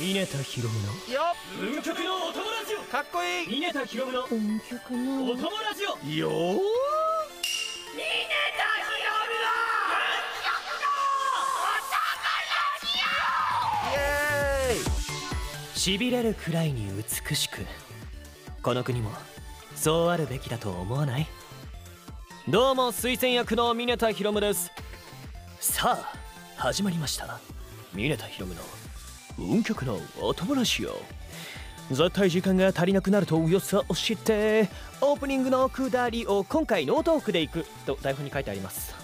峰田ひろむのよ運極のお友ラジオかっこいい。峰田ひろむの運極のお友ラジオよーイエーイしびれるくらいに美しくこの国もそうあるべきだと思わない？どうも推薦役の峰田ひろむです。さあ始まりました。峰田ひろむの運極のお友ラジオ絶対時間が足りなくなると噂を知ってオープニングのくだりを今回ノートークでいくと台本に書いてあります。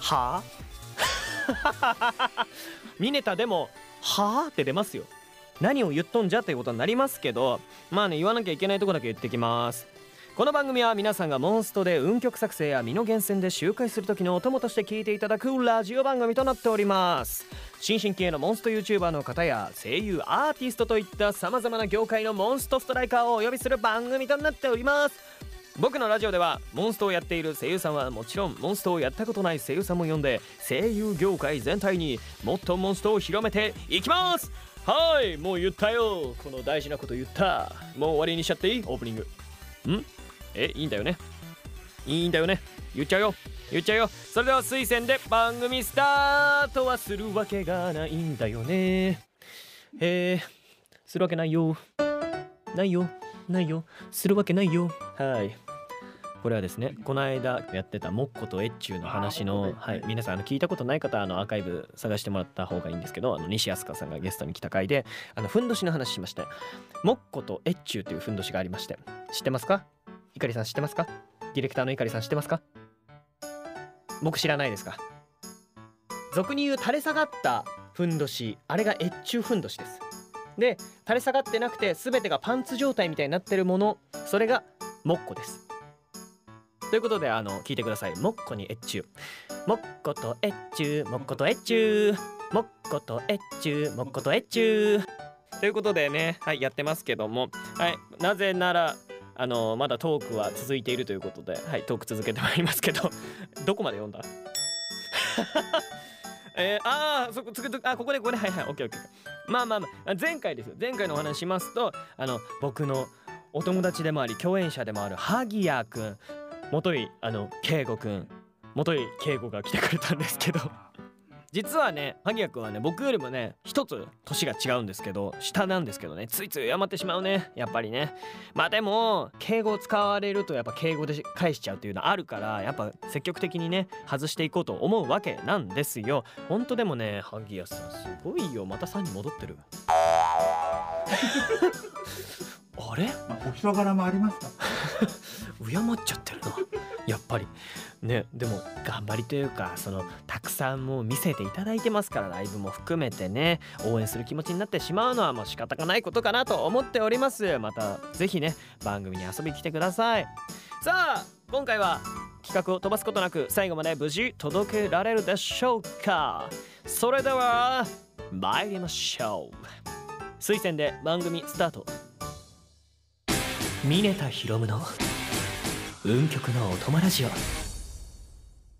は？あ ミネタでも「はあ?」って出ますよ。何を言っとんじゃっていうことになりますけどまあね言わなきゃいけないとこだけ言ってきますこの番組は皆さんがモンストで運曲作成や身の源泉で周回する時のお供として聞いていただくラジオ番組となっております。新進気鋭のモンスト YouTuber の方や声優アーティストといった様々な業界のモンストストライカーをお呼びする番組となっております。僕のラジオではモンストをやっている声優さんはもちろんモンストをやったことない声優さんも呼んで声優業界全体にもっとモンストを広めていきます。はいもう言ったよ。この大事なこと言った。もう終わりにしちゃっていい？オープニング。ん？えいいんだよね。いいんだよね。言っちゃうよ。言っちゃうよ。それでは推薦で番組スタートはするわけがないんだよね。えー、するわけないよ。ないよ。ないよ。するわけないよ。はい。これはですねこの間やってたモッコとエッチューの話の、はい、皆さんあの聞いたことない方はあのアーカイブ探してもらった方がいいんですけどあの西飛鳥さんがゲストに来た回であのふんどしの話しましてモッコとエッチューというふんどしがありまして知ってますか？いかりさん知ってますか？ディレクターのいかりさん知ってますか？僕知らないですか？俗に言う垂れ下がったふんどしあれが越中ふんどしです。で垂れ下がってなくて全てがパンツ状態みたいになってるものそれがモッコです。ということであの聞いてください。モッコに越中。モッコと越中。モッコと越中。モッコと越中。モッコと越中。ということでねはいやってますけども。はいなぜならあのまだトークは続いているということではいトーク続けてまいりますけど どこまで読んだ？えー、ああそこつくつくあここでこれはいはいオッケーオッケーまあまあまあ前回ですよ。前回のお話しますとあの僕のお友達でもあり共演者でもある萩谷くん。元井あの圭吾くん。元井圭吾が来てくれたんですけど。実はね萩谷くんはね僕よりもね一つ年が違うんですけど下なんですけどねついつい謝ってしまうねやっぱりね。まあでも敬語を使われるとやっぱ敬語で返しちゃうっていうのはあるからやっぱ積極的にね外していこうと思うわけなんですよ。ほんとでもね萩谷さんすごいよ。また3に戻ってる。あれ？まあ、お人柄もありますか 敬っちゃってるな。やっぱり。ねでも頑張りというかそのたくさんもう見せていただいてますからライブも含めてね応援する気持ちになってしまうのはもう仕方がないことかなと思っております。またぜひね番組に遊びに来てください。さあ今回は企画を飛ばすことなく最後まで無事届けられるでしょうか。それでは参りましょう。推薦で番組スタート峰田ひろむの？運極のお供ラジオ。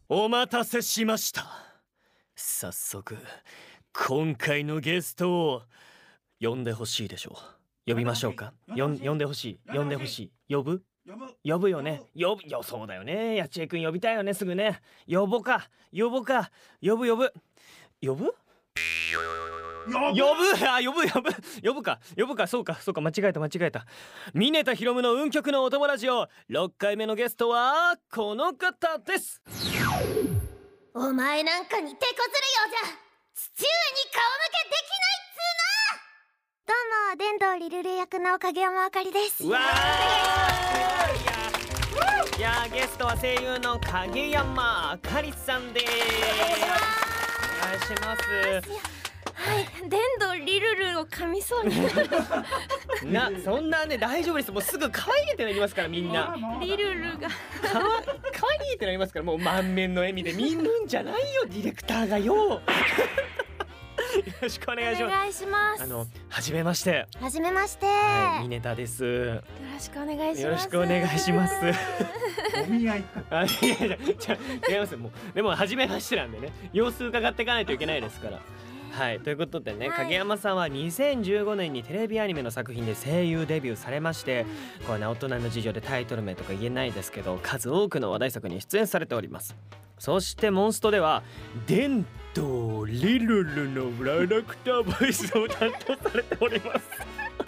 お待たせしました。早速今回のゲストを呼んでほしいでしょう。呼びましょうか。よん呼んでほしい。呼んでほしい。呼ぶ？呼ぶ。呼ぶよね。呼ぶ。よそうだよね。やちえくん呼びたいよね。すぐね。呼ぼうか。呼ぼうか。呼ぶ呼ぶ。呼ぶ？呼ぶ？呼ぶ？あ呼ぶ呼ぶ。呼ぶか。呼ぶか。そうか。そうか。間違えた。間違えた。峰田ひろむの運極のお友ラジオ。6回目のゲストはこの方です。お前なんかに手こずるようじゃ。父上に顔向けできないっつーの！どうも電動リルレ役の影山あかりです。うわー。いやいやゲストは声優の影山あかりさんです。お願いしますはい、電動リルルを噛みそうになる。なそんなね大丈夫です。もうすぐ可愛いってなりますからみんな。リルルが。かわ可愛いってなりますからもう満面の笑みで見るんじゃないよディレクターがよ よろしくお願いしおます。願いします。あの初めまして。はじめまして、はいミネタです。よよろしくお願いします。ろしくお願いします。お見合いあいやいやちゃ違いますもうでも初めましてなんでね。様子伺っていかないといけないですからはいということでね、はい。影山さんは2015年にテレビアニメの作品で声優デビューされましてこれね大人の事情でタイトル名とか言えないですけど数多くの話題作に出演されております。そしてモンストでは伝統リルルのキャラクターボイスを担当されております。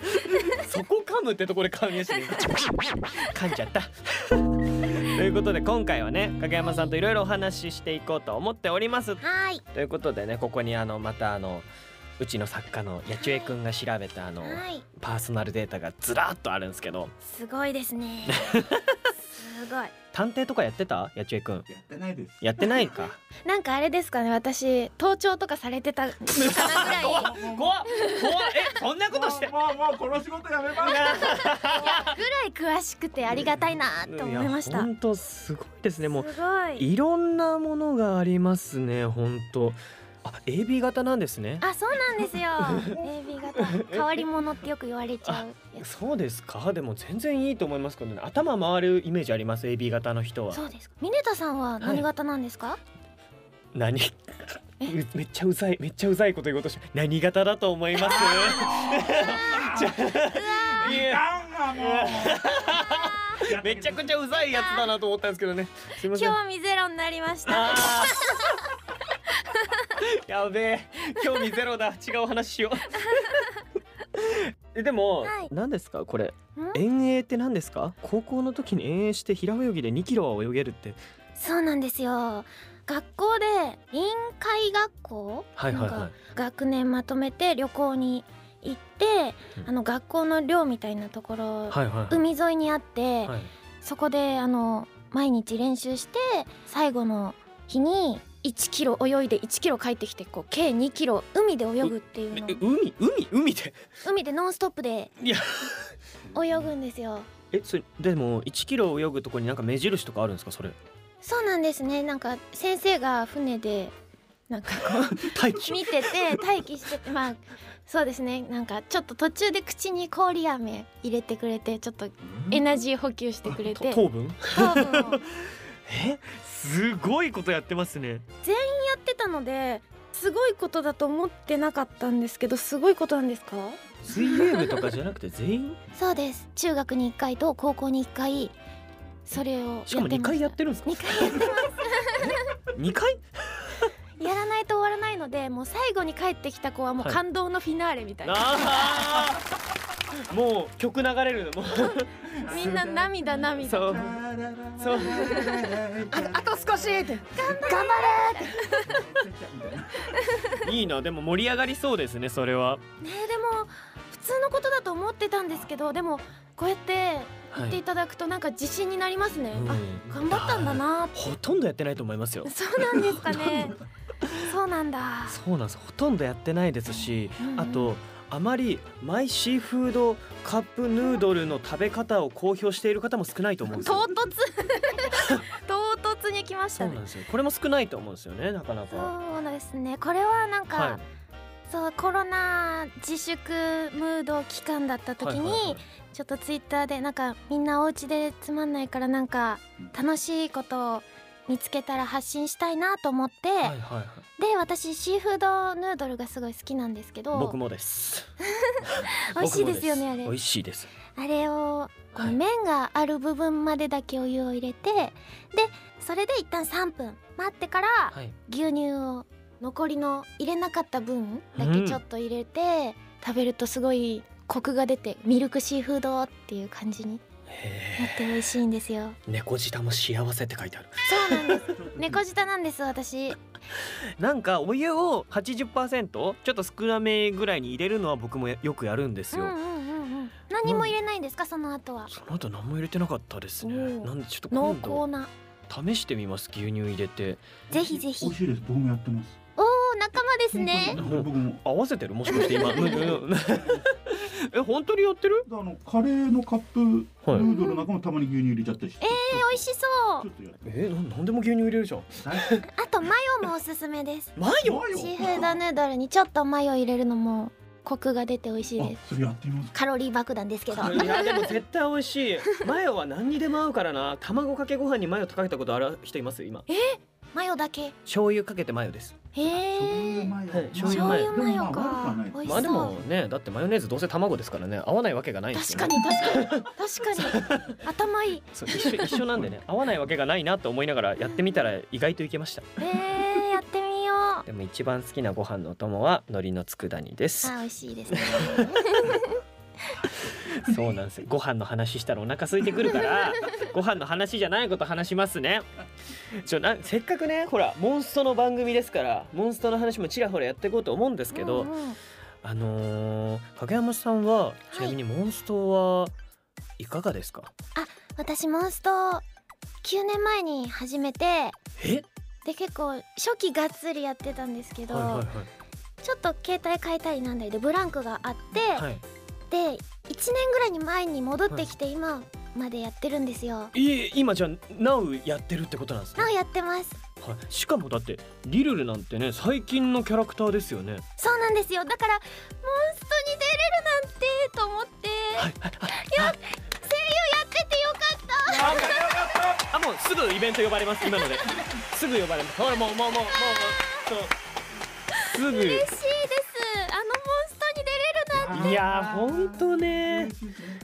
そこ噛むってところで噛みやして 噛んじゃったということで今回はね影山さんといろいろお話ししていこうと思っております。はい。ということでねここにあのまたあのうちの作家のやちゅえくんが調べたあのはい。パーソナルデータがずらっとあるんですけど。すごいですね。すごい。探偵とかやってた？やちゅえくんやってないです。やってないか？なんかあれですかね。私盗聴とかされてたの かなぐらい。怖っ怖っえそんなことして。もうもうもうこの仕事やめます。ぐらい詳しくてありがたいなって思いました。本当すごいですね。もうすごい。いろんなものがありますね本当あ AB 型なんですね。あそうなんですよ。AB 型。変わり者ってよく言われちゃうそうですか？でも全然いいと思いますけどね。頭回るイメージあります？AB 型の人は。そうですか。ミネタさんは何型なんですか、何？うめっちゃうざいめっちゃうざいこと言おうとし何型だと思います？いや。あんがもう。めちゃくちゃうざいやつだなと思ったんですけどね。すいません。興味ゼロになりました やべえ興味ゼロだ。違う話しよう。えでも、はい。何ですか？これ。遠泳って何ですか？高校の時に遠泳して平泳ぎで2キロは泳げるって。そうなんですよ。学校で臨海学校？はいはいはい。なんか学年まとめて旅行に行って、うん。あの学校の寮みたいなところ、はいはいはい。海沿いにあって、はい。そこであの毎日練習して最後の日に1キロ泳いで1キロ帰ってきてこう計2キロ海で泳ぐっていうの。え海海海で？海でノンストップでいや。泳ぐんですよ。えそれでも1キロ泳ぐとこになんか目印とかあるんですか？それ。そうなんですね。なんか先生が船でなんかこう 待機見てて待機しててまあそうですね。なんかちょっと途中で口に氷飴入れてくれてちょっとエナジー補給してくれて。と糖分？糖分を。やえ？すごいことやってますね。ってたのですごいことだと思ってなかったんですけどすごいことなんですか？水泳部とかじゃなくて全員？そうです。中学に1回と高校に1回それをしかも2回やってるんですか？2回やって2回？やらないと終わらないのでもう最後に帰ってきた子はもうはい。感動のフィナーレみたいな、あーもう曲流れるもう みんな涙涙。そう。そう。あと少しって。いいなでも盛り上がりそうですねそれは。ねえでも普通のことだと思ってたんですけどでもこうやって言っていただくとなんか自信になりますね、うん。あ頑張ったんだなほとんどやってないと思いますよ。そうなんですかね。そうなんだ。そうなんです。ほとんどやってないですし、うんうん。あとあまりマイシーフードカップヌードルの食べ方を公表している方も少ないと思うんです唐よ突。唐突に来ましたね。そうなんですよ。これも少ないと思うんですよねなかなか。そうですね。これはなんか、はい。そうコロナ自粛ムード期間だった時に、はいはいはい。ちょっとツイッターでなんかみんなお家でつまんないからなんか楽しいことを見つけたら発信したいなと思って、はいはいはい。で私シーフードヌードルがすごい好きなんですけど。僕もです。美味しいですよねあれ。美味しいです。あれをこのはい。麺がある部分までだけお湯を入れてでそれで一旦3分待ってからはい。牛乳を残りの入れなかった分だけちょっと入れて、食べるとすごいコクが出てミルクシーフードっていう感じになへって美味しいんですよ。え猫舌も幸せって書いてある。そうなんです。猫舌なんです私。なんかお湯を80%ちょっと少なめぐらいに入れるのは僕もよくやるんですよ、うんうん何も入れないんですかその後は。その後何も入れてなかったですね。なんでちょっと濃今厚な。度試してみます牛乳入れて。ぜひぜひ。美味しいです。僕もやってます仲間ですね。僕も合わせてるもしかして今。え本当にやってる？あのカレーのカップヌはい。ードルの中もたまに牛乳入れちゃったりして、えー、美味しそう。ちょっとやってえななんでも牛乳入れるじゃん。あとマヨもおすすめです。マヨ？マヨ？シーフードヌードルにちょっとマヨ入れるのもコクが出て美味しいあです。それやってみます。カロリー爆弾ですけど。いやでも絶対美味しい。マヨは何にでも合うからな。卵かけご飯にマヨとかけたことある人います？今。マヨだけ？醤油かけてマヨですへ醤油えマヨ。はい醤油マヨ。か。まあでもねだってマヨネーズどうせ卵ですからね合わないわけがないんですよね。確かに確かに確かに。頭いい。そう一緒一緒なんでね合わないわけがないなと思いながらやってみたら意外といけました。えー、やってみよう。でも一番好きなご飯のお供は海苔の佃煮です。あ美味しいですね そうなんですよ。ご飯の話したらお腹空いてくるから ご飯の話じゃないこと話しますね。ちょなせっかくねほらモンストの番組ですからモンストの話もちらほらやっていこうと思うんですけど、うんうん。あのー、影山さんはちなみにモンストはいかがですか、私モンスト9年前に始めてえ？で結構初期がっつりやってたんですけど、はいはい。ちょっと携帯変えたりなんだりでブランクがあって、はい、はい、で1年ぐらいに前に戻ってきて今までやってるんですよ。い。今じゃあ NOW やってるってことなんですね？なおやってます。はい、しかもだってリルルなんてね最近のキャラクターですよね。そうなんですよ。だからモンストに出れるなんてと思って、はい。はい。はい。いや声優やっててよかった。あもうすぐイベント呼ばれます今ので。すぐ呼ばれます。ほらもうもうもうもうもう。そう。すぐ。嬉しいです。あのモンスいやーほんとね。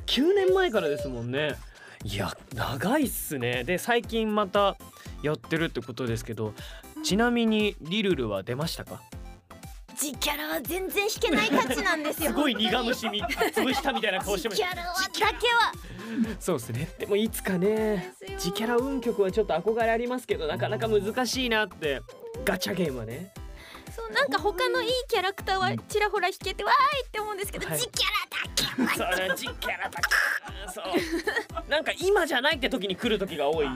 9年前からですもんね。いや長いっすね。で最近またやってるってことですけどちなみにリルルは出ましたか？ジキャラは全然引けない価値なんですよ。すごい苦虫み潰したみたいな顔してましジキャラはだけは。たそうですね。でもいつかねですよ自キャラ運曲はちょっと憧れありますけどなかなか難しいなって。ガチャゲームはねそうなんか他のいいキャラクターはちらほら引けてわーいって思うんですけど、はい。ジキャラだけはそれジキャラだそう。なんか今じゃないって時に来る時が多い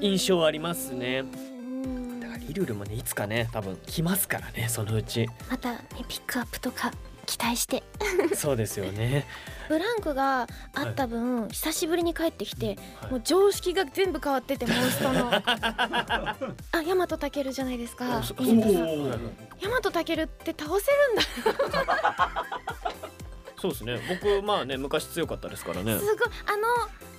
印象ありますね。うん。だからリルルもねいつかね多分来ますからねそのうち。またねピックアップとか期待して。そうですよね。ブランクがあった分、久しぶりに帰ってきて、はい。もう常識が全部変わってて モンストの。あヤマトタケルじゃないですか。おそミネタさん。おヤマトタケルって倒せるんだ。そうですね。僕まあね昔強かったですからね。すごい。あの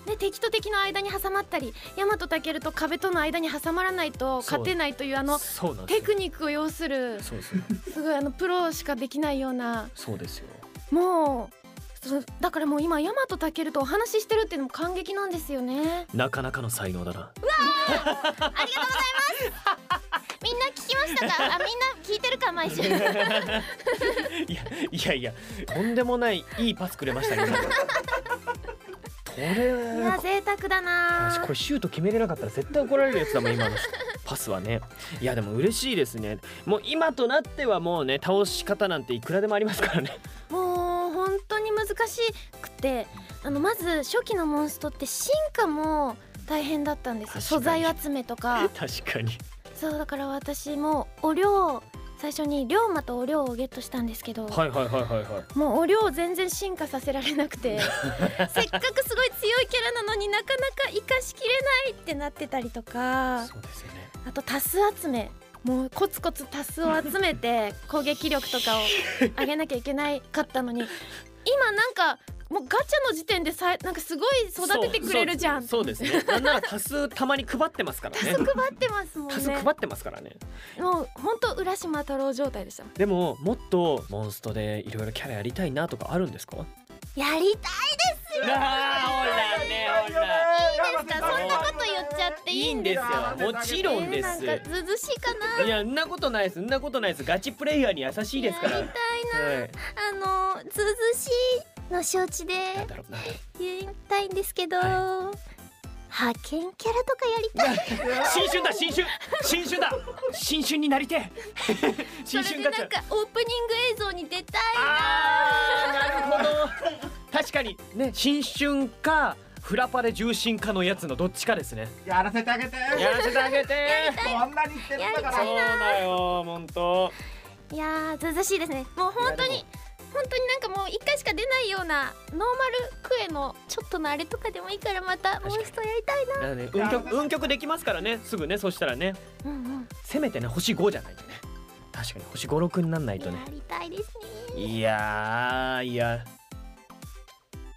ね敵と敵の間に挟まったりヤマトタケルと壁との間に挟まらないと勝てないというあのテクニックを要するすごいあのプロしかできないような。そうですよ。もうだからもう今ヤマトタケルとお話ししてるっていうのも感激なんですよね。なかなかの才能だな。みんな聞きましたか？あみんな聞いてるか毎週。いやいやいやとんでもないいいパスくれましたね今のこいれや贅沢だな。これシュート決めれなかったら絶対怒られるやつだもん今の パスはね。いやでも嬉しいですね。もう今となってはもうね倒し方なんていくらでもありますからね。もう本当に難しくてあのまず初期のモンストって進化も大変だったんですよ。素材集めとか。確かに。そうだから私もお量最初に龍馬とお量をゲットしたんですけど、はいはいはいはいはい。もうお量を全然進化させられなくて せっかくすごい強いキャラなのになかなか生かしきれないってなってたりとかそうですよね。あとタス集めもうコツコツタスを集めて攻撃力とかを上げなきゃいけないかったのに今なんかもうガチャの時点でさなんかすごい育ててくれるじゃん。そうそうですね。なんなら多数たまに配ってますからタスね配ってますもん多数ね配ってますからね。もうほんと浦島太郎状態でした。でももっとモンストでいろいろキャラやりたいなとかあるんですか？やりたいあーほらねほらですかそんなこと言っちゃっていいんですかいいんですよ。もちろんです。えーなんかずずしいかな。いやそんなことないです。そんなことないです。ガチプレイヤーに優しいですから。やりたいな、はい。あのずずしいの承知で。言いたいんですけど、は派遣キャラとかやりたい。新春だ新春。新春だ。新春になりてえ。新 それでなんかオープニング映像に出たいあーなるほど。確かにね新春かフラパで重心かのやつのどっちかですね。やらせてあげて。やらせてあげて。こんなに言ってるんだかそうらだよ本当いやーずうずうしいですね。もう本当に本当になんかもう一回しか出ないようなノーマルクエのちょっとのあれとかでもいいからまたモンストやりたいな。だね運曲運曲できますからね。すぐねそしたらね。うんうん。せめてね星5じゃないとね。確かに星56になんないとね。やりたいですね。いやーいや。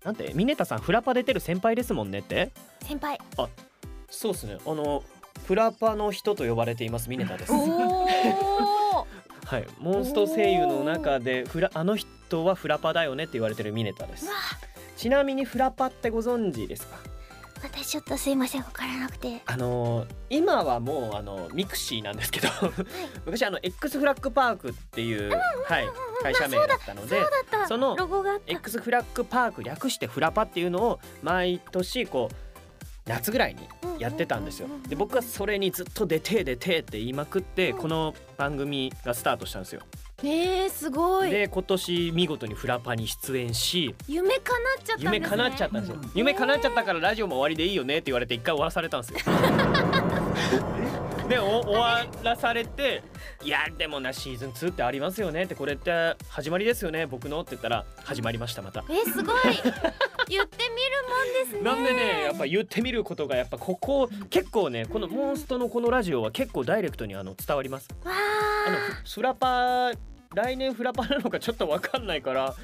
なんてミネタさんフラパ出てる先輩ですもんねって？先輩。そうですね。あのフラパの人と呼ばれていますミネタです。おー。はい。モンスト声優の中でフラあの人はフラパだよねって言われてるミネタです。わ。ちなみにフラパってご存知ですか？私ちょっとすいません分からなくて。あのー今はもうあのミクシーなんですけど昔あの XFLAG PARK っていう、はい、会社名だったのでそその X フラッグパーク略してフラパっていうのを毎年こう夏ぐらいにやってたんですよ。で僕はそれにずっと出て出てって言いまくってうん。この番組がスタートしたんですよえー、すごい。で今年見事にフラパに出演し夢叶っちゃったんですね。夢叶っちゃったんですよ。夢叶っちゃったからラジオも終わりでいいよねって言われて一回終わらされたんですよ でお終わらされて「いやでもなシーズン2ってありますよね」ってこれって始まりですよね僕のって言ったら始まりましたまた。えー、すごい。言ってみるもんですね。なんでねやっぱ言ってみることがやっぱここ結構ねこのモンストのこのラジオは結構ダイレクトにあの伝わります。わあのあフフラパ来年フラパなのかちょっとわかんないから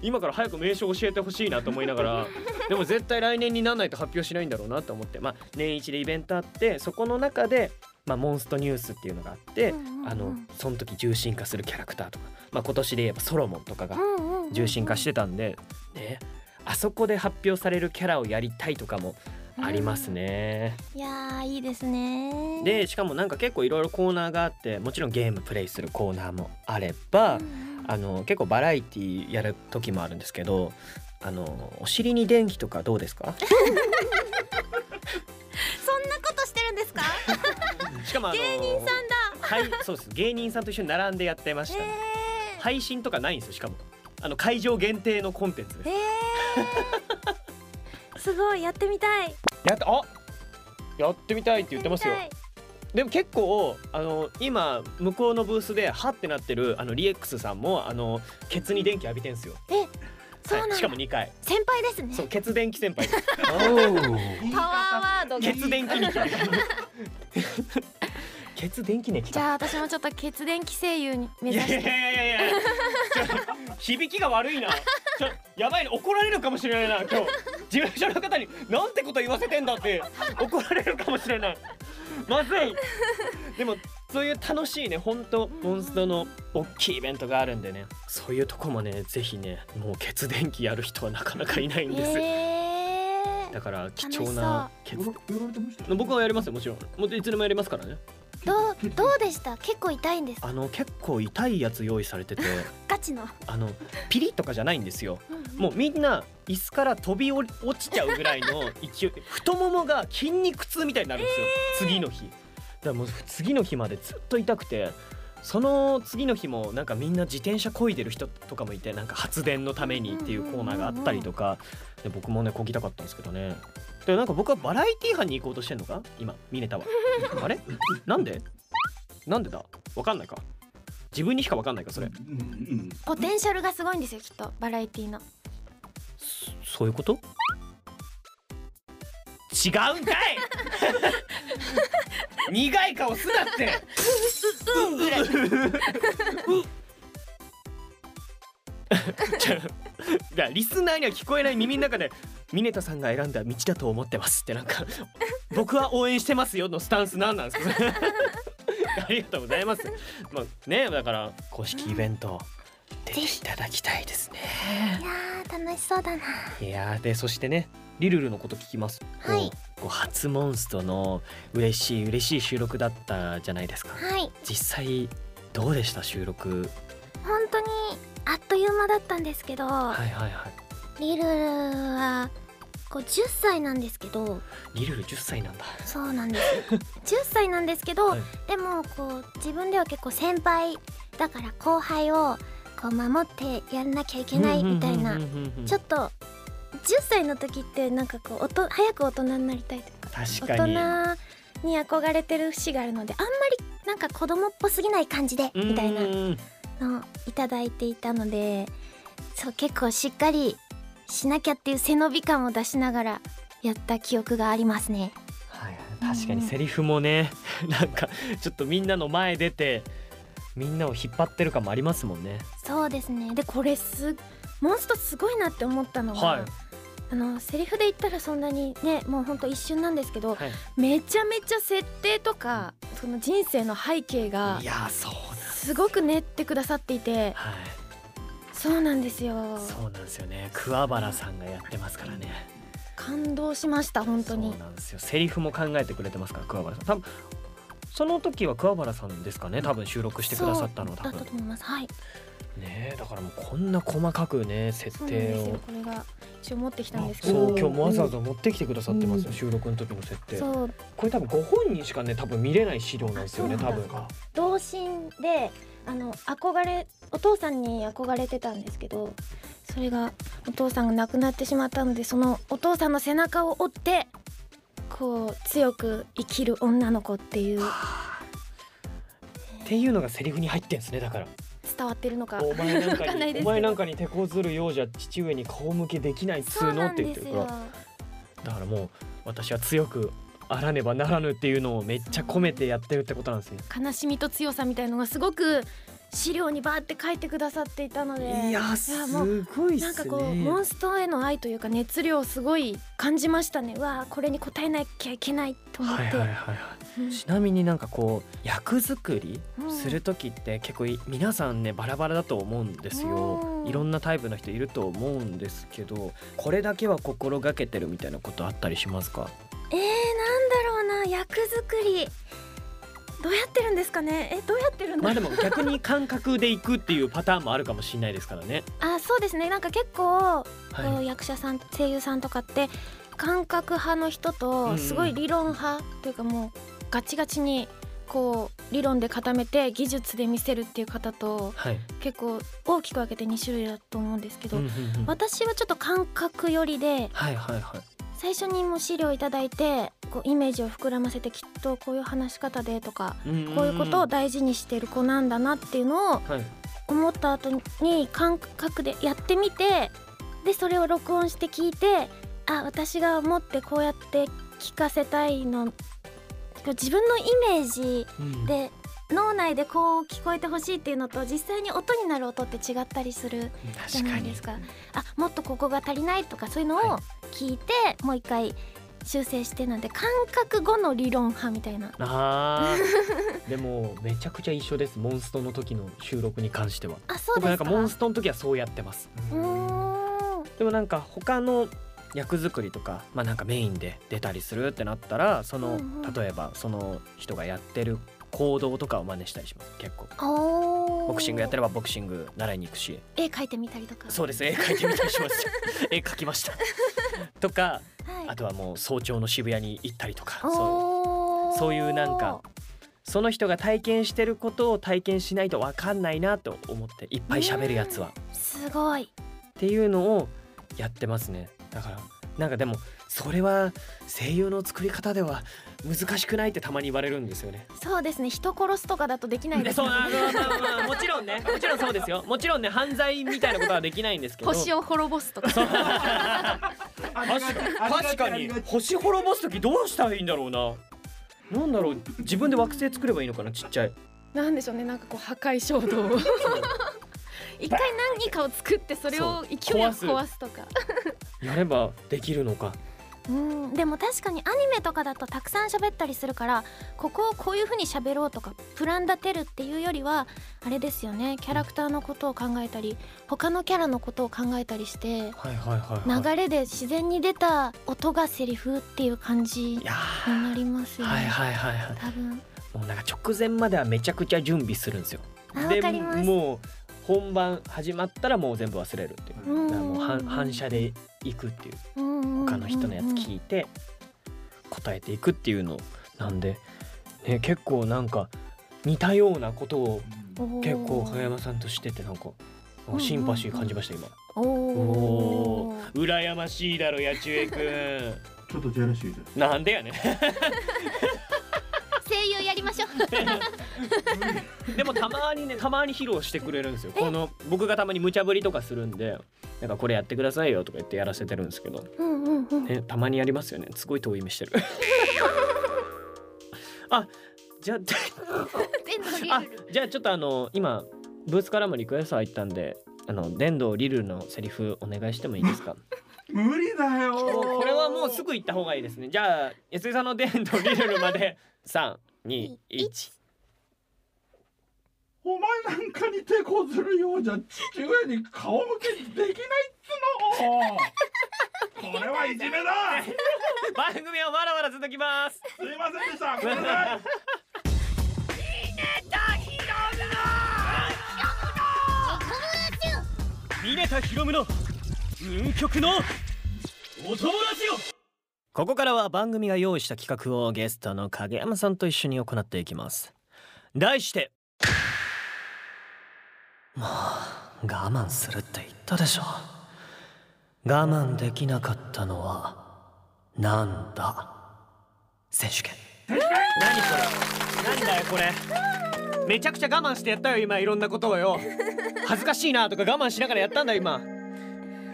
今から早く名称教えてほしいなと思いながら でも絶対来年にならないと発表しないんだろうなと思ってまあ年一でイベントあってそこの中で、まあ、モンストニュースっていうのがあってうんうんうん。あのその時重心化するキャラクターとか、まあ、今年で言えばソロモンとかがうんうんうん重心化してたんで、ね、あそこで発表されるキャラをやりたいとかもありますね。いやーいいですね。でしかもなんか結構いろいろコーナーがあってもちろんゲームプレイするコーナーもあれば、うんうん。あの結構バラエティやる時もあるんですけどあのお尻に電気とかどうですか？そんなことしてるんですか？しかもあの芸人さんだ。はいそうです。芸人さんと一緒に並んでやってました、配信とかないんですよしかも。あの会場限定のコンテンツです。すごいやってみたい。やっあやってみたいって言ってますよ。でも結構あの今向こうのブースでハってなってるあのリエックスさんもあのケツに電気浴びてんすよ、えはい、しかも2回。先輩ですね。そうケツ電気先輩。ですパワーワードがケツ電気にケツ電気ねじゃあ私もちょっと血電気声優に目いやい指して。やいやいやいやちょ響きが悪いな。ちょやばいね。怒られるかもしれないな今日。事務所の方になんてこと言わせてんだって。怒られるかもしれない。まずい。でもそういう楽しいね本当モンストの大きいイベントがあるんでね。そういうとこもねぜひねもう血電気やる人はなかなかいないんです、え。ー、だから貴重な血。僕はやりますよもちろん。もういつでもやりますからね。どうどうでした？結構痛いんです。あの結構痛いやつ用意されてて。ガチの、あのピリッとかじゃないんですよ。うんもうみんな椅子から飛び落ちちゃうぐらいの勢い。太ももが筋肉痛みたいになるんですよ、次の日だからもう次の日までずっと痛くてその次の日もなんかみんな自転車漕いでる人とかもいてなんか発電のためにっていうコーナーがあったりとかで僕もね漕ぎたかったんですけどね。でなんか僕はバラエティ班に行こうとしてんのか？今ミネタは。あれ？なんで？なんでだ？わかんないか。自分にしかわかんないかそれ。ポテンシャルがすごいんですよきっとバラエティの。そそういうこと？違うんかい。苦い顔すなって。うんぐらいちょだからリスナーには聞こえない耳の中でミネタさんが選んだ道だと思ってますってなんか僕は応援してますよのスタンスなんなんですかありがとうございますまあねだから公式イベント出ていただきたいですねいやー楽しそうだないやーでそしてねリルルのこと聞きます？はい。こう初モンストの嬉しい嬉しい収録だったじゃないですか。はい。実際どうでした収録？本当にあっという間だったんですけど、はいはいはい。リルルはこう10歳なんですけど。リルル10歳なんだ。そうなんです。10歳なんですけど、はい。でもこう自分では結構先輩だから後輩をこう守ってやんなきゃいけないみたいなちょっっと10歳の時ってなんかこうおと早く大人になりたいとか確かに。大人に憧れてる節があるのであんまりなんか子供っぽすぎない感じでみたいなうんのをいただいていたのでそう結構しっかりしなきゃっていう背伸び感を出しながらやった記憶がありますね。はいはい確かにセリフもね なんかちょっとみんなの前出てみんなを引っ張ってる感もありますもんね。そうですね。でこれすモンストすごいなって思ったのが、はいあのセリフで言ったらそんなにねもうほんと一瞬なんですけど、はい。めちゃめちゃ設定とかその人生の背景がいやそうなんすすごく練ってくださっていてはい。そうなんですよ。そうなんですよね。桑原さんがやってますからね。感動しました本当に。そうなんですよ。セリフも考えてくれてますから桑原さん。多分その時は桑原さんですかね？多分収録してくださったのだったと思います。はいねえだからもうこんな細かくね設定を。これが一応持ってきたんですけど。そう今日もわざわざ持ってきてくださってます。よ、うん。収録の時の設定。そう。これ多分ご本人しかね多分見れない資料なんですよね多分。童心であの憧れお父さんに憧れてたんですけどそれがお父さんが亡くなってしまったのでそのお父さんの背中を追ってこう強く生きる女の子っていう。っていうのがセリフに入ってんですねだから伝わってるのかお前なんわかかんないですけど。にお前なんかに手こずるようじゃ父上に顔向けできないっつそううのって言ってるからだからもう私は強くあらねばならぬっていうのをめっちゃ込めてやってるってことなんですよ。悲しみと強さみたいのがすごく資料にバーって書いてくださっていたので。いやすごいっすね。なんかこうモンストへの愛というか熱量をすごい感じましたね。わあこれに応えなきゃいけないと思って、はいはいはいはい。うん。ちなみになんかこう役作りうんする時って結構い皆さんねバラバラだと思うんですよ。うん。いろんなタイプの人いると思うんですけどこれだけは心がけてるみたいなことあったりしますか？えー、なんだろうな役作りどうやってるんですかね？えどうやってるんだ？まあでも逆に感覚でいくっていうパターンもあるかもしれないですからね。あそうですね。なんか結構、こはう役者さん声優さんとかって感覚派の人とんすごい理論派というかもうガチガチにこう理論で固めて技術で見せるっていう方とはい。結構大きく分けて2種類だと思うんですけど、うんうんうん。私はちょっと感覚寄りではいはいはい最初にもう資料いただいてこうイメージを膨らませてきっとこういう話し方でとかこういうことを大事にしてる子なんだなっていうのをはい。思った後に感覚でやってみてでそれを録音して聞いてあ私が思ってこうやって聞かせたいの自分のイメージうん。で脳内でこう聞こえてほしいっていうのと実際に音になる音って違ったりするじゃないですか。あもっとここが足りないとかそういうのをは聞いて、もう一回修正してなんで感覚後の理論派みたいな。あー。でもめちゃくちゃ一緒ですモンストの時の収録に関しては。あそう僕ですか。なんかモンストの時はそうやってます。でもなんか他の役作りとかまあなんかメインで出たりするってなったらその、うんうん。例えばその人がやってる行動とかを真似したりします結構。ボクシングやってればボクシング習いに行くし。絵描いてみたりとか。そうです絵描いてみたりします。絵描きました。とかはい。あとはもう早朝の渋谷に行ったりとか。そう。そういうなんかその人が体験してることを体験しないと分かんないなと思っていっぱい喋るやつは。すごい。っていうのをやってますね。だからなんかでもそれは声優の作り方では難しくないってたまに言われるんですよね。そうですね。人殺すとかだとできないですそうよねもちろんね。もちろんそうですよ。もちろんね犯罪みたいなことはできないんですけど。星を滅ぼすとか。確か 確かに。星滅ぼす時どうしたらいいんだろうな。なんだろう。自分で惑星作ればいいのかなちっちゃい。なんでしょうね。なんかこう破壊衝動を。一回何かを作ってそれを勢いよく壊す壊すとか。やればできるのかうんでも確かにアニメとかだとたくさん喋ったりするからここをこういう風に喋ろうとかプラン立てるっていうよりはあれですよねキャラクターのことを考えたり他のキャラのことを考えたりして流れで自然に出た音がセリフっていう感じになりますよね、ーはいはいはいはい。多分。もうなんか直前まではめちゃくちゃ準備するんですよ。でもう本番始まったらもう全部忘れるっていう。うもう反反射でいくっていう他他の人のやつ聞いて答えていくっていうのなんで、ね、結構なんか似たようなことを結構影山さんとしててなんかうんシンパシー感じました今。おおー。羨ましいだろ八千恵くん ちょっとジェラシーですなんでやねでもたまにねたまに披露してくれるんですよ。この僕がたまに無茶ぶりとかするんでなんかこれやってくださいよとか言ってやらせてるんですけど、うんうんうん。ね、たまにやりますよね。すごい遠い目してる。あじゃあ あじゃあちょっとあの今ブースからもリクエスト入ったんであの電動リルルのセリフお願いしてもいいですか？無理だよこれはもうすぐ行った方がいいですね。じゃあ安井さんの電動リルルまで321お前なんかに手こずるようじゃ父上に顔向けできないっつの。これはいじめだ。番組はまだまだ続きます。すいませんでした。ごめんなさいミネタヒロムの運極のお友達よここからは番組が用意した企画をゲストの影山さんと一緒に行っていきます。題してもう我慢するって言ったでしょ。我慢できなかったのはなんだ？選手権。何これ？なんだよこれ？めちゃくちゃ我慢してやったよ今いろんなことをよ。恥ずかしいなとか我慢しながらやったんだ今。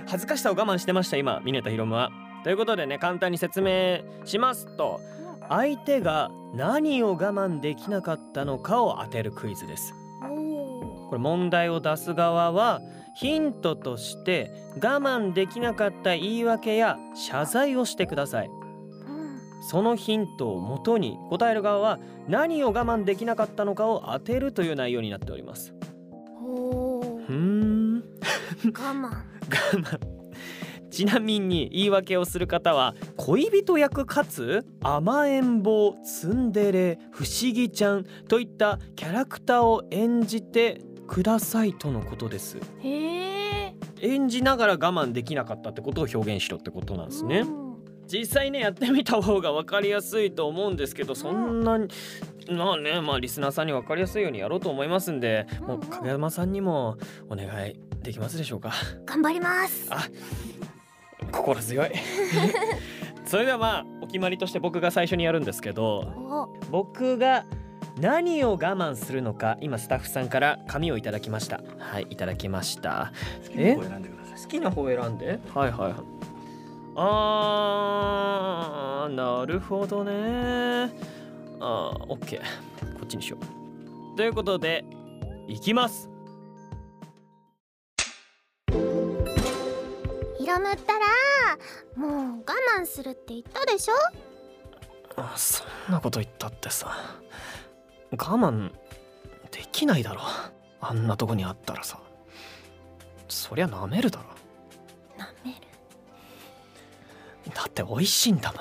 恥ずかしさを我慢してました今ミネタヒロムは。ということでね簡単に説明しますと相手が何を我慢できなかったのかを当てるクイズです。これ問題を出す側はヒントとして我慢できなかった言い訳や謝罪をしてください。そのヒントをもとに答える側は何を我慢できなかったのかを当てるという内容になっております。おうーん。我慢。我慢ちなみに言い訳をする方は恋人役かつ甘えん坊ツンデレ不思議ちゃんといったキャラクターを演じてくださいとのことです。演じながら我慢できなかったってことを表現しろってことなんですね。うん。実際ねやってみた方が分かりやすいと思うんですけどそんなにまあねまあリスナーさんに分かりやすいようにやろうと思いますんでもう影山さんにもお願いできますでしょうか？頑張ります。あ心強い。それではまあお決まりとして僕が最初にやるんですけどお。僕が何を我慢するのか今スタッフさんから紙をいただきました。はいいただきました。え？好きな方選んでください。好きな方選んで？はいはいはい。あーなるほどね。あーオッケー。こっちにしよう。ということでいきますひろむったらもう我慢するって言ったでしょ？あそんなこと言ったってさ。我慢できないだろ。あんなとこにあったらさ。そりゃ舐めるだろ。なめる？だって美味しいんだ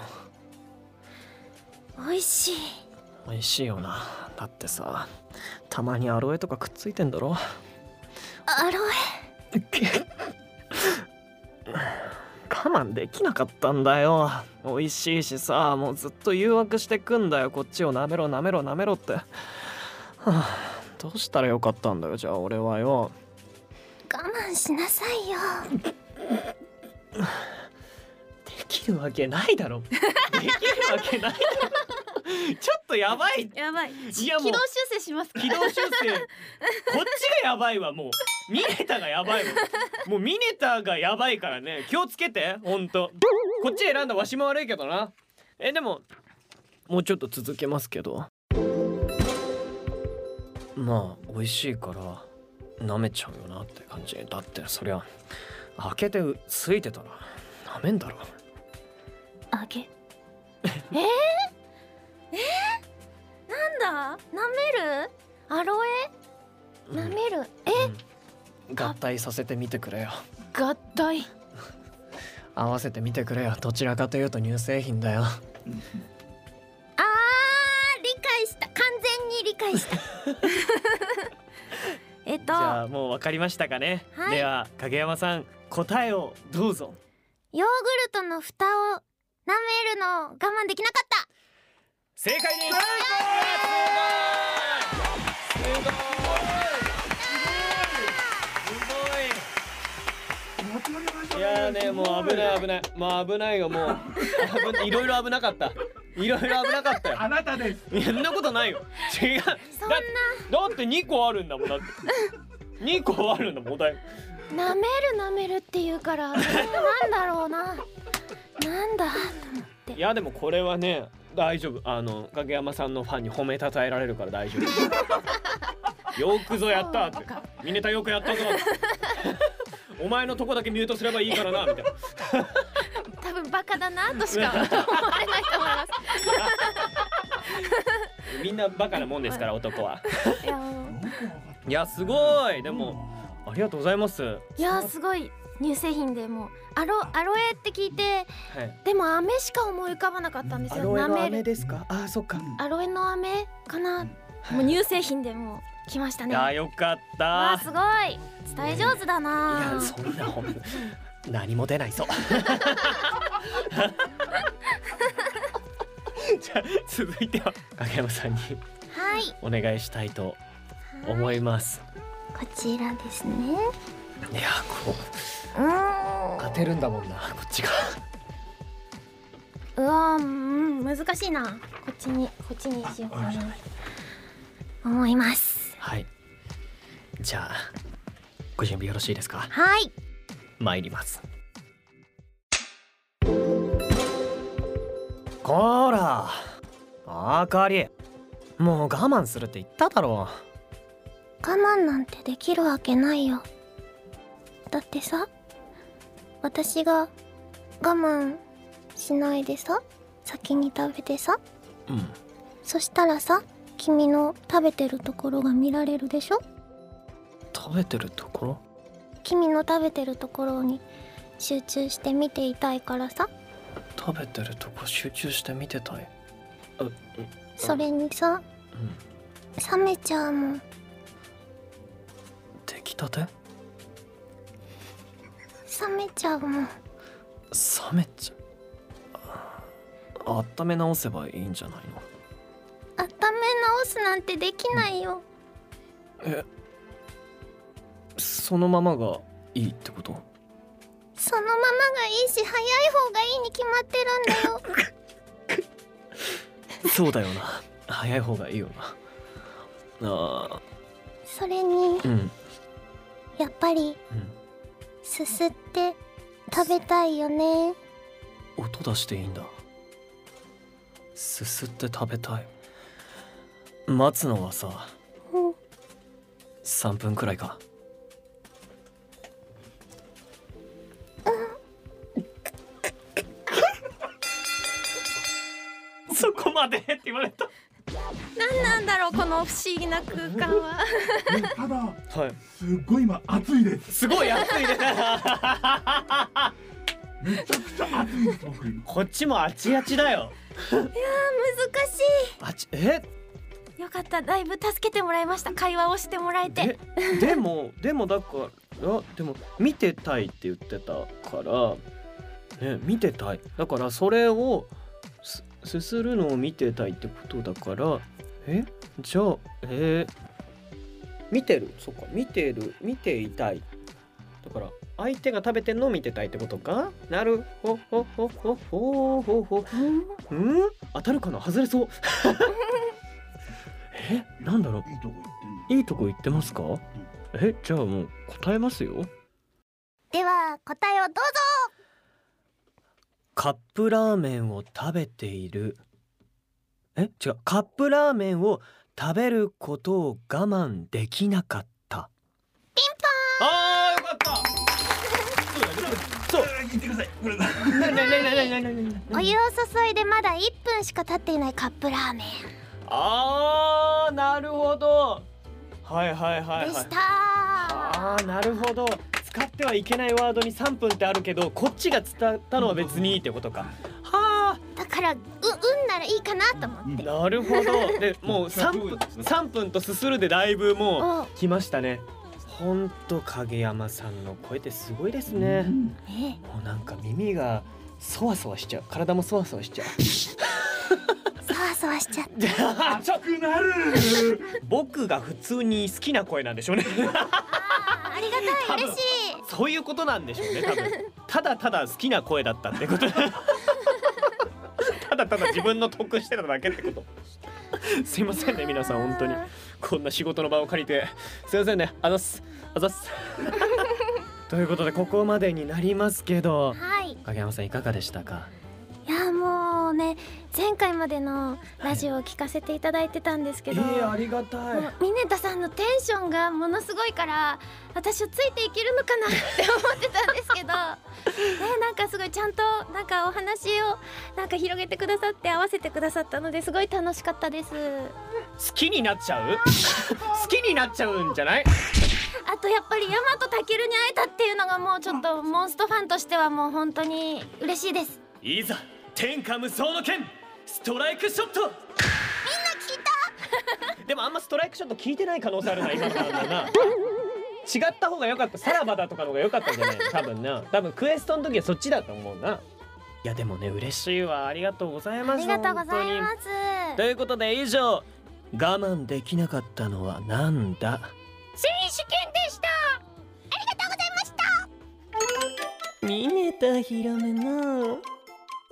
もん。美味しい。美味しいよな。だってさたまにアロエとかくっついてんだろ。アロ 我慢できなかったんだよ。美味しいしさもうずっと誘惑してくんだよ。こっちを舐めろ舐めろ舐めろって、はあ、どうしたらよかったんだよじゃあ俺はよ。エ我慢しなさいよ。できるわけないだろ。できるわけないだろ ちょっとやばい。やばい。いやもう。軌道修正しますか？軌道修正。こっちがやばいわもう。ミネタがやばいわもうミネタがやばいからね。気をつけてほんと。こっち選んだわしも悪いけどな。えでももうちょっと続けますけど。まあ美味しいから舐めちゃうよなって感じ。だってそりゃ開けてついてたら舐めんだろ。あげ えー、えー、なんだ？なめる？アロエ？なめる？えうん。合体させてみてくれよ。合体？合わせてみてくれよ。どちらかというと乳製品だよ。あー理解した。完全に理解した。えっと。じゃあもう分かりましたかね、はい。では影山さん答えをどうぞ。ヨーグルトの蓋を舐めるの我慢できなかった正解です。すごいすごい。すごい。いやーねもう危ない危ない。もう危ないよもういいろいろ危なかった。いろいろ危なかったよ。あなたです。そんなことないよ。違う。だそんな。だって2個あるんだもんだって。2個あるんだもんお題舐める舐めるって言うからなんだろうな。なんだと思って。いやでもこれはね大丈夫。あの影山さんのファンに褒めたたえられるから大丈夫。よくぞやったって。ミネタよくやったぞ。お前のとこだけミュートすればいいからなみたいな。多分バカだなとしか思われないと思います。みんなバカなもんですから男は。いやすごい。でもありがとうございます。はいやーすごい乳製品でもうアロアロエって聞いてい。でも飴しか思い浮かばなかったんですよ。アロエの飴ですか？あそっか。アロエの飴かな？はいもう乳製品でもう来ましたね。いやよかった。わあすごい。伝え上手だいなやそんなほん何も出ないそう じゃあ続いては影山さんにはい。お願いしたいと思います。こちらですね。いやこううーん。当てるんだもんなこっちが。うわーうん難しいな。こっちにこっちにしようかな。思います。はい。じゃあご準備よろしいですか？はい。参ります。こらあかりもう我慢するって言っただろ我慢なんてできるわけないよ。だってさ私が我慢しないでさ先に食べてさうん。そしたらさ君の食べてるところが見られるでしょ？食べてるところ？君の食べてるところに集中して見ていたいからさ。食べてるとこ集中して見てたい？それにさうん。冷めちゃうもん。出来たて？冷冷めちゃうもん。めちゃあ温め直せばいいんじゃないの？温め直すなんてできないよ。えそのままがいいってこと？そのままがいいし早い方がいいに決まってるんだよ。そうだよな。早い方がいいよな。あそれにーうん。やっぱりうんすすって食べたいよね。音出していいんだ。すすって食べたい。待つのはさうん。3分くらいか。そこまでって言われた何なんだろうこの不思議な空間は。ただはい。すっごい今暑いです。すごい熱いね。めちゃくちゃ暑いですこっちもあちあちだよ。難しい。あちえ？よかっただいぶ助けてもらいました。会話をしてもらえて。ででもでもだからでも見てたいって言ってたからね見てたい。だからそれをすすするのを見てたいってことだからえ？じゃあえー。見てる？そっか。見てる？見ていたい。だから相手が食べてんのを見てたいってことか？なる？ほほほほほほほうん？当たるかな？外れそう。え？なんだろう？いいとこ行ってんの？いいとこ行ってますか？え？じゃあもう答えますよ。では答えをどうぞ。カップラーメンを食べているえ違う。カップラーメンを食べることを我慢できなかった。ピンポーン。あーよかった。そう言ってください。お湯を注いでまだ1分しか経っていないカップラーメン。あーなるほど。はいはいはいはい。でした。あーなるほど。使ってはいけないワードに3分ってあるけどこっちが伝ったのは別にいいってことかはだからううんならいいかなと思って。あなるほど。で もう3分3分とすするでだいぶもうお来ましたね。ほんと影山さんの声ってすごいですね。ね。もうなんか耳がそわそわしちゃう。体もそわそわしちゃう。そわそわしちゃって。ちょ熱くなる。僕が普通に好きな声なんでしょうね。ありがたい。嬉しい。そういうことなんでしょうね多分。ただただ好きな声だったってことただ自分の得してただけってこと。すいませんね皆さん本当に。こんな仕事の場を借りて。すいませんね。あざっす。あざっす。ということでここまでになりますけど。はい。影山さんいかがでしたか？うね絶前回までのラジオを聞かせていただいてたんですけど、えー、ありがたい。ミネタさんのテンションがものすごいから私をついていけるのかなって思ってたんですけど ねなんかすごいちゃんとなんかお話をなんか広げてくださって合わせてくださったのですごい楽しかったです。好きになっちゃう？好きになっちゃうんじゃない？あとやっぱりヤマトタケルに会えたっていうのがもうちょっとモンストファンとしてはもう本当に嬉しいです。いざ天下無双の剣ストライクショット。みんな聞いた？でもあんまストライクショット聞いてない可能性あるな今のなんだな。違った方が良かった。さらばだとかの方が良かったんじゃない多分な。多分クエストの時はそっちだと思うな。いやでもね嬉しいわ。ありがとうございますありがとうござい本ますということで以上我慢できなかったのはなんだ？選手権でした。ミネタヒロメの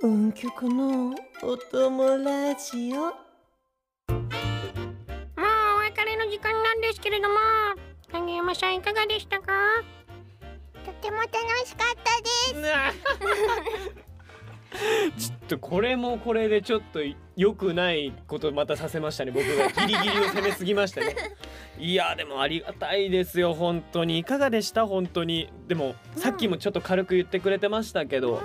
運極のお供ラジオもうお別れの時間なんですけれども。影山さんいかがでしたか？とても楽しかったです ちょっとこれもこれでちょっと良くないことまたさせましたね僕が。ギリギリを攻めすぎましたね。いやでもありがたいですよ本当に。いかがでした？本当に。でもさっきもちょっと軽く言ってくれてましたけど、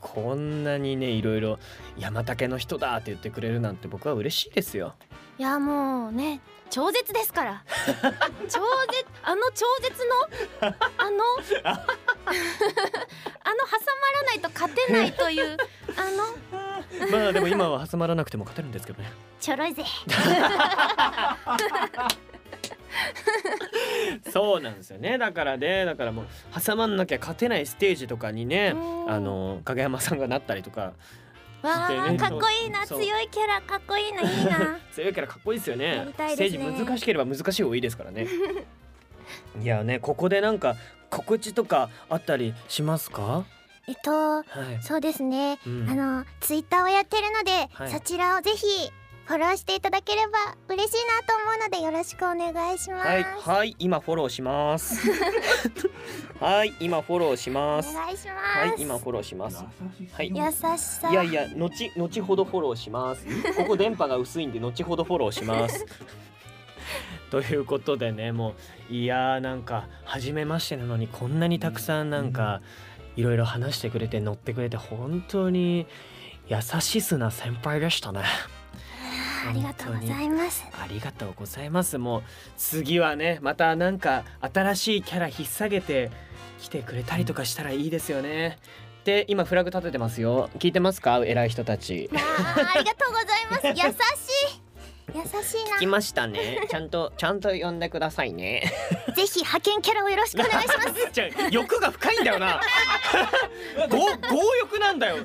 こんなにねいろいろ山竹の人だって言ってくれるなんて僕は嬉しいですよ。いやもうね超絶ですから。超絶あの超絶の？あの？あの挟まらないと勝てないという あの。まあでも今は挟まらなくても勝てるんですけどね。ちょろいぜ。そうなんですよね。だからねだからもう挟まんなきゃ勝てないステージとかにねうんあの影山さんがなったりとか。わしてね。あかっこいいな。強いキャラかっこいいないいな。強いからかっこいいですよね。やりたいステージ難しければ難しい方がいいですからね。いやねここでなんか告知とかあったりしますか？えっとはい、そうですね、うん。あのツイッターをやってるので、はい。そちらをぜひフォローしていただければ嬉しいなと思うのでよろしくお願いします、はい。はい。今フォローします。はい。今フォローします。お願いします、はい。今フォローします。はい。優しさ。いやいや後後ほどフォローします。ここ電波が薄いんで後ほどフォローしますということでねもういやーなんか初めましてなのにこんなにたくさんなんかいろいろ話してくれて乗ってくれて本当に優しすな先輩でしたね。ありがとうございます。ありがとうございます。もう次はねまたなんか新しいキャラ引っ提げて来てくれたりとかしたらいいですよね。で今フラグ立ててますよ。聞いてますか？偉い人たち。まあありがとうございます。優しい優しい聞きましたね。ちゃんとちゃんと呼んでくださいね。なぜひ派遣キャラをよろしくお願いします。じゃあ欲が深いんだよな。強強欲なんだよ。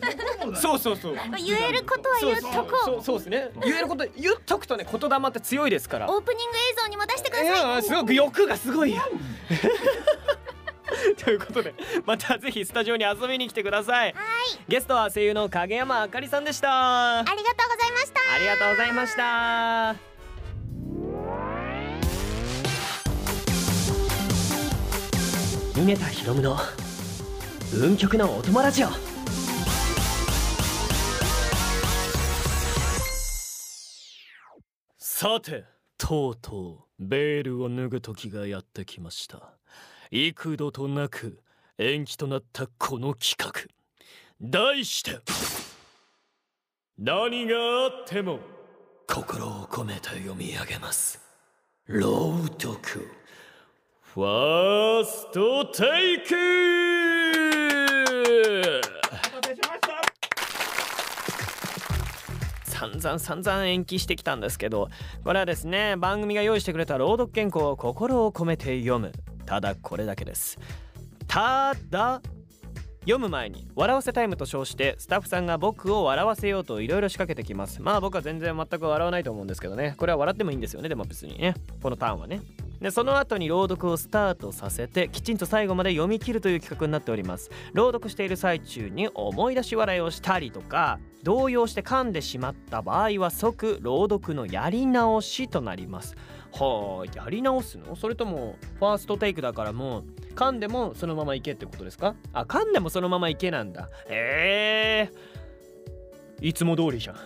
そうそうそう。言えることは言っとこそうそうですね。言えること言っとくとね言霊って強いですから。うオープニング映像にも出してくだいさい。やすごく欲がすごいよ ということでまたぜひスタジオに遊びに来てください。ゲストは声優の影山あかりさんでした。あありがとうございました。りがとうございました。峰田ひろむの運極のお友ラジオさてとうとうベールを脱ぐ時がやってきました幾度となく延期となったこの企画。題して何があっても心を込めて読み上げます。朗読。ファーストテイク！お待たせしました。散々散々延期してきたんですけどこれはですね番組が用意してくれた朗読原稿を心を込めて読むただこれだけです。ただ読む前に笑わせタイムと称してスタッフさんが僕を笑わせようといろいろ仕掛けてきます。まあ僕は全然全く笑わないと思うんですけどね。これは笑ってもいいんですよね。でも別にね。このターンはね。でその後に朗読をスタートさせてきちんと最後まで読み切るという企画になっております。朗読している最中に思い出し笑いをしたりとか動揺して噛んでしまった場合は即朗読のやり直しとなります。はあやり直すの？それともファーストテイクだからもう噛んでもそのままいけってことですか？あ噛んでもそのままいけなんだ。え。ー、いつも通りじゃん。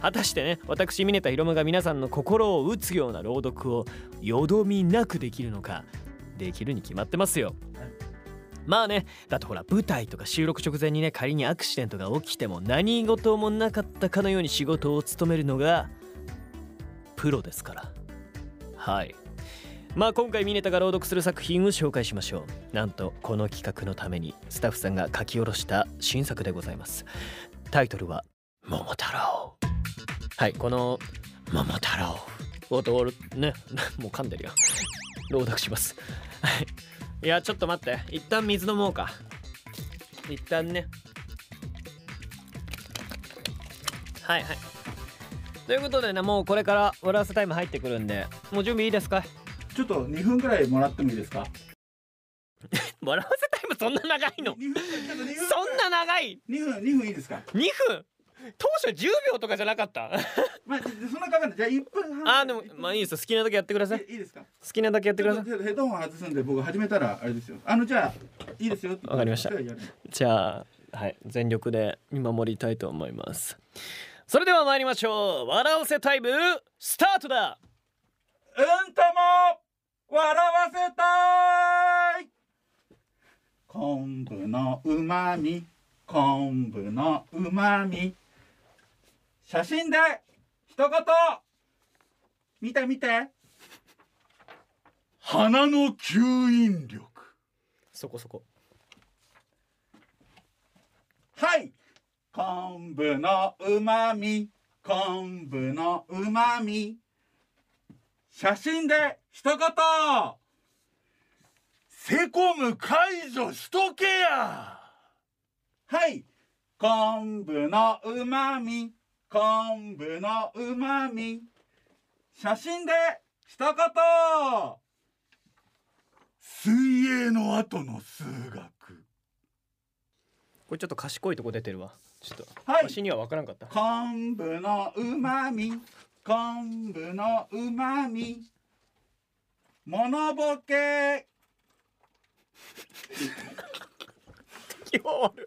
果たしてね私峰田ひろむが皆さんの心を打つような朗読をよどみなくできるのかできるに決まってますよ。まあねだとほら舞台とか収録直前にね仮にアクシデントが起きても何事もなかったかのように仕事を務めるのがプロですから。はい。まあ今回ミネタが朗読する作品を紹介しましょう。なんとこの企画のためにスタッフさんが書き下ろした新作でございます。タイトルは「桃太郎」はいこの「桃太郎」を通るね もう噛んでるよ。朗読します。はい。いやちょっと待って。一旦水飲もうか。一旦ね。はいはい。ということでねもうこれから笑わせタイム入ってくるんでもう準備いいですか？ちょっと2分くらいもらってもいいですか？笑わせタイムそんな長いの？2分ちょっと2分そんな長い？2分2分いいですか？2分？当初10秒とかじゃなかった？まあそんなかかんない。じゃあ1分半。あーでもまあいいですよ。好きなだけやってください。いいいですか？好きなだけやってください。ヘッドホン外すんで僕始めたらあれですよ。あのじゃあいいですよわかりました。じゃあはい。全力で見守りたいと思います。それでは参りましょう。笑わせタイムスタートだ。うんとも笑わせたい。昆布のうまみ昆布のうまみ写真で一言。見て見て。鼻の吸引力。そこそこ。はい。昆布のうまみ昆布のうまみ写真で一言。セコム解除しとけや。はい。昆布のうまみ昆布のうまみ写真で一言。水泳の後の数学。これちょっと賢いとこ出てるわ。ちょっと、はい。わしには分からんかった。昆布のうまみ昆布のうまみモノボケ。気は悪い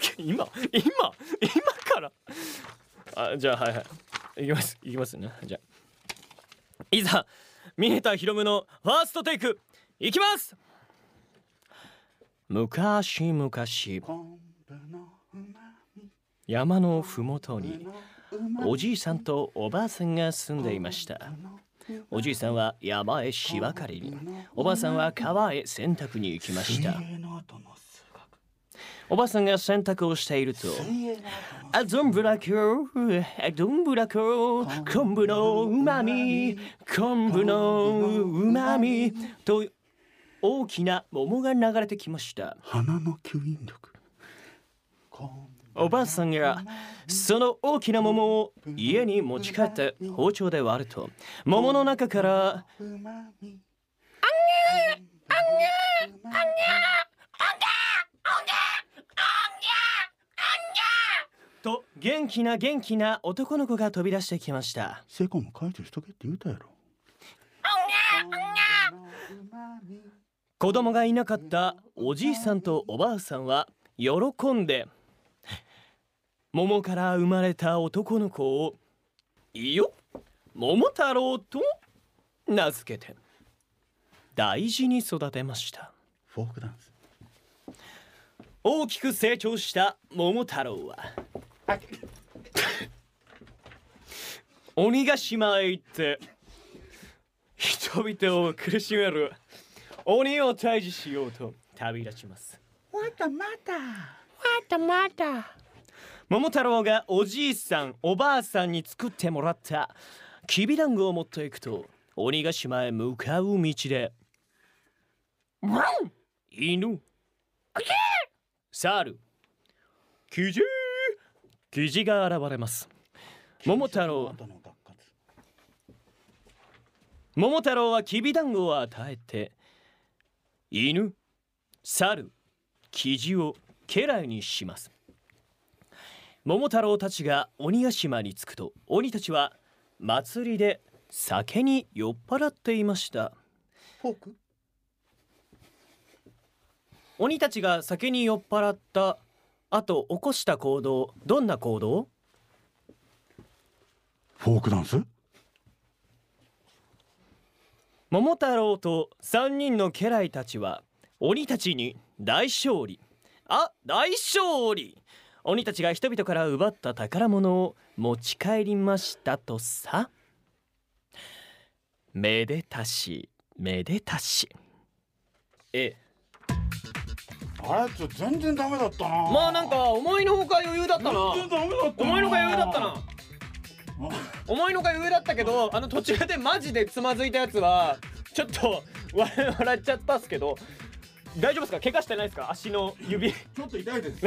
今今今から？あじゃあはいはい。いきますいきますね。じゃあ。いざミネタヒロムのファーストテイクいきます！昔々山のふもとにおじいさんとおばあさんが住んでいました。おじいさんは山へ芝刈りにおばあさんは川へ洗濯に行きました。おばあさんが洗濯をしていると。あどんぶらこあどんぶらこ昆布のうまみ昆布のうまみと大きな桃が流れてきました。鼻の吸引力。おばあさんがその大きな桃を家に持ち帰って包丁で割ると桃の中からうまみと元気な元気な男の子が飛び出してきました。セコム解除しとけって言うたやろ。子供がいなかったおじいさんとおばあさんは喜んで桃から生まれた男の子をいいよ桃太郎と名付けて大事に育てました。フォークダンス。大きく成長した桃太郎は鬼ヶ島へ行って人々を苦しめる鬼を退治しようと旅立ちます。また。また。桃太郎がおじいさんおばあさんに作ってもらったきびだんごを持っていくと鬼ヶ島へ向かう道で犬。猿。キジキジが現れます。桃太郎。桃太郎はきびだんごを与えて犬猿キジを家来にします。桃太郎たちが鬼ヶ島に着くと鬼たちは祭りで酒に酔っ払っていました。フォーク？鬼たちが酒に酔っ払った後起こした行動どんな行動？フォークダンス？桃太郎と3人の家来たちは鬼たちに大勝利。あ大勝利。鬼たちが人々から奪った宝物を持ち帰りましたとさ。めでたしめでたし。えあれちょ全然ダメだったな。まあなんか思いのほか余裕だったな。全然ダメだったな。思いのほか余裕だったな。思いのほか余裕だったけどあの途中でマジでつまずいたやつはちょっと笑笑っちゃったっすけど大丈夫ですか？怪我してないですか？足の指。ちょっと痛いです。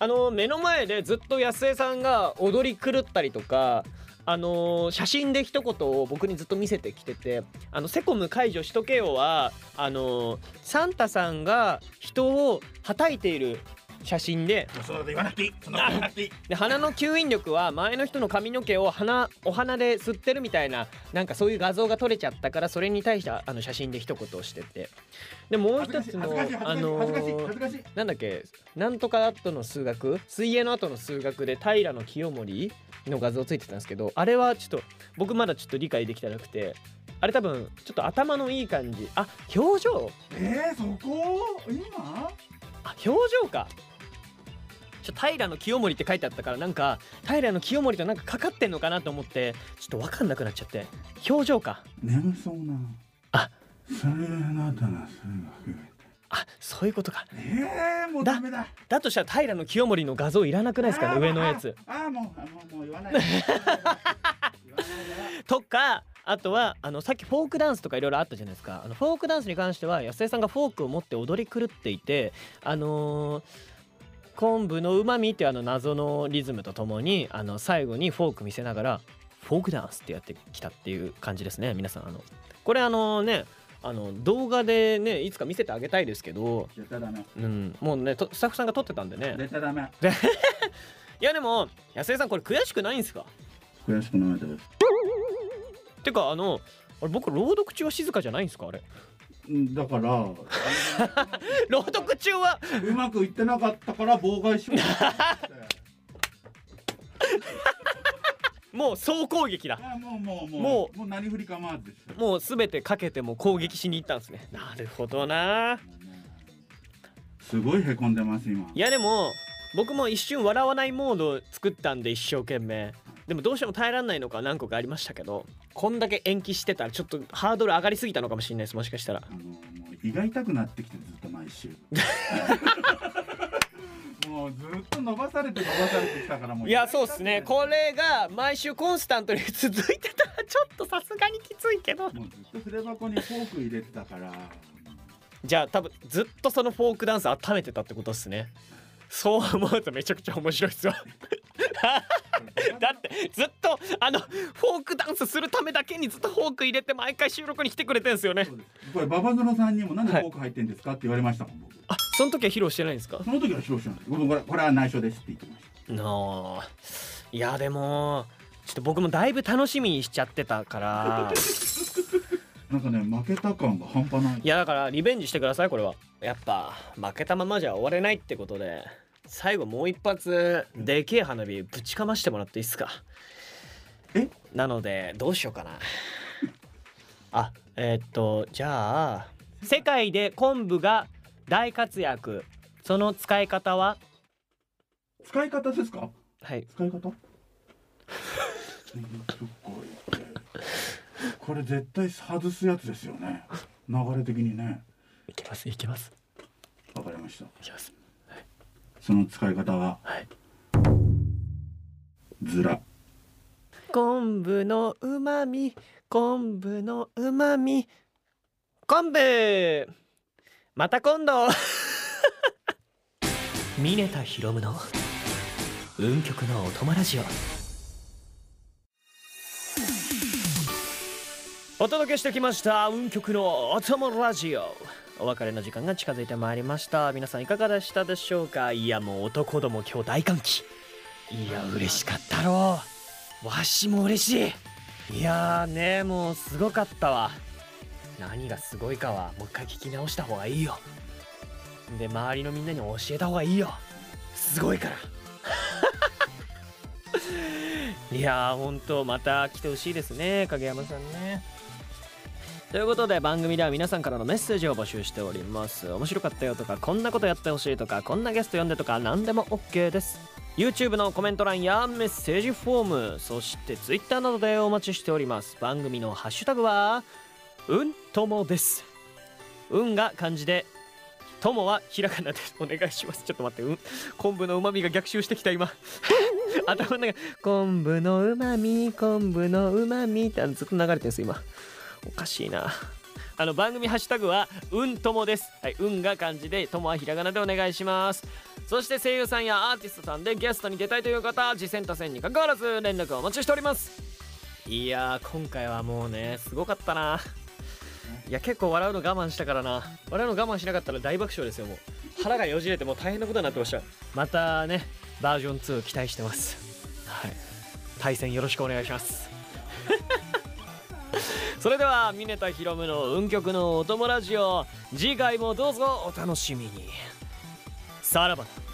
あの目の前でずっと安江さんが踊り狂ったりとかあの写真で一言を僕にずっと見せてきてて「あのセコム解除しとけよは」あのサンタさんが人をはたいている写真で。そうだ言わなくていい。そんなこと言わなくていい。で鼻の吸引力は前の人の髪の毛を鼻お鼻で吸ってるみたいななんかそういう画像が撮れちゃったからそれに対してあの写真で一言をしてて。でもう一つのあの恥ずかしい恥ずかしい。なんだっけなんとか後の数学？水泳の後の数学で平清盛の画像ついてたんですけどあれはちょっと僕まだちょっと理解できてなくてあれ多分ちょっと頭のいい感じ。あ表情？えー、そこ？今？あ表情かちょ平清盛って書いてあったからなんか平清盛となんかかかってんのかなと思ってちょっと分かんなくなっちゃって。表情か。眠そうな。あ。それなたな数学あそういうことか。えー、もうダメだ。だとしたら平清盛の画像いらなくないですか？ね上のやつ。あーあーもうあもうもう言わない とかあとはあのさっきフォークダンスとかいろいろあったじゃないですか。あのフォークダンスに関しては安江さんがフォークを持って踊り狂っていてあのー昆布のうまみっていうあの謎のリズムとともにあの最後にフォーク見せながらフォークダンスってやってきたっていう感じですね皆さんあの。これあのねあの動画でねいつか見せてあげたいですけど、うん、もうねとスタッフさんが撮ってたんでね。いやでも安江さんこれ悔しくないんですか？悔しくないです。てかあのあれ僕朗読中は静かじゃないんですかあれ？うんだから 朗読中は。うまくいってなかったから妨害しようもう総攻撃だ。あもうもうもうももう何振り構わずもう全てかけても攻撃しに行ったんですね。なるほどな。すごいへこんでます今。いやでも僕も一瞬笑わないモードを作ったんで一生懸命でもどうしても耐えられないのか何個かありましたけどこんだけ延期してたらちょっとハードル上がりすぎたのかもしれないですもしかしたら。あのもう胃が痛くなってきてずっと毎週。もうずっと伸ばされて伸ばされてきたからもういやそうっすね。これが毎週コンスタントに続いてたらちょっとさすがにきついけど。もうずっと筆箱にフォーク入れてたから。じゃあ多分ずっとそのフォークダンス温めてたってことっすね。そう思うとめちゃくちゃ面白いっすよずっとあのフォークダンスするためだけにずっとフォーク入れて毎回収録に来てくれてんすよね。これババゾノさんにもなんでフォーク入ってんですかって言われましたもん僕。あその時は披露してないんですか？その時は表彰なんです。僕これこれは内緒ですって言ってました。なあ。いやでもちょっと僕もだいぶ楽しみにしちゃってたから。なんかね負けた感が半端ない。いやだからリベンジしてくださいこれは。やっぱ負けたままじゃ終われないってことで最後もう一発でけえ花火ぶちかましてもらっていいっすか？え？なのでどうしようかな。あえーっとじゃあ世界で昆布が大活躍。その使い方は？使い方ですか？はい。使い方？これ絶対外すやつですよね。流れ的にね。いけますいけます。わかりました。いけますその使い方ははい。ずら昆布のうまみ昆布のうまみ昆布。また今度。峰田ひろむの運極のお供ラジオお届けしてきました運極のお供ラジオ。お別れの時間が近づいてまいりました。皆さんいかがでしたでしょうか？いやもう男ども今日大歓喜。いや嬉しかったろう。わしも嬉しい。いやーねもうすごかったわ。何がすごいかはもう一回聞き直した方がいいよ。で周りのみんなに教えた方がいいよ。すごいから。いやーほんとまた来てほしいですね影山さんね。ということで番組では皆さんからのメッセージを募集しております。面白かったよとかこんなことやってほしいとかこんなゲスト呼んでとか何でも OK です。YouTube のコメント欄やメッセージフォームそして Twitter などでお待ちしております。番組のハッシュタグはうんともです。運が漢字で友はひらがなでお願いします。ちょっと待ってうん昆布のうまみが逆襲してきた今。頭の中昆布のうまみ昆布のうまみってずっと流れてるんです今。おかしいな。あの番組ハッシュタグはうんともです。はい運が漢字で友はひらがなでお願いします。そして声優さんやアーティストさんでゲストに出たいという方次戦他戦に関わらず連絡をお待ちしております。いやー今回はもうねすごかったな。いや結構笑うの我慢したからな。笑うの我慢しなかったら大爆笑ですよもう。腹がよじれてもう大変なことになってました。またねバージョン2期待してます。はい。対戦よろしくお願いします。それでは峰田ひろむの運極のお供ラジオ次回もどうぞお楽しみに。さらばだ。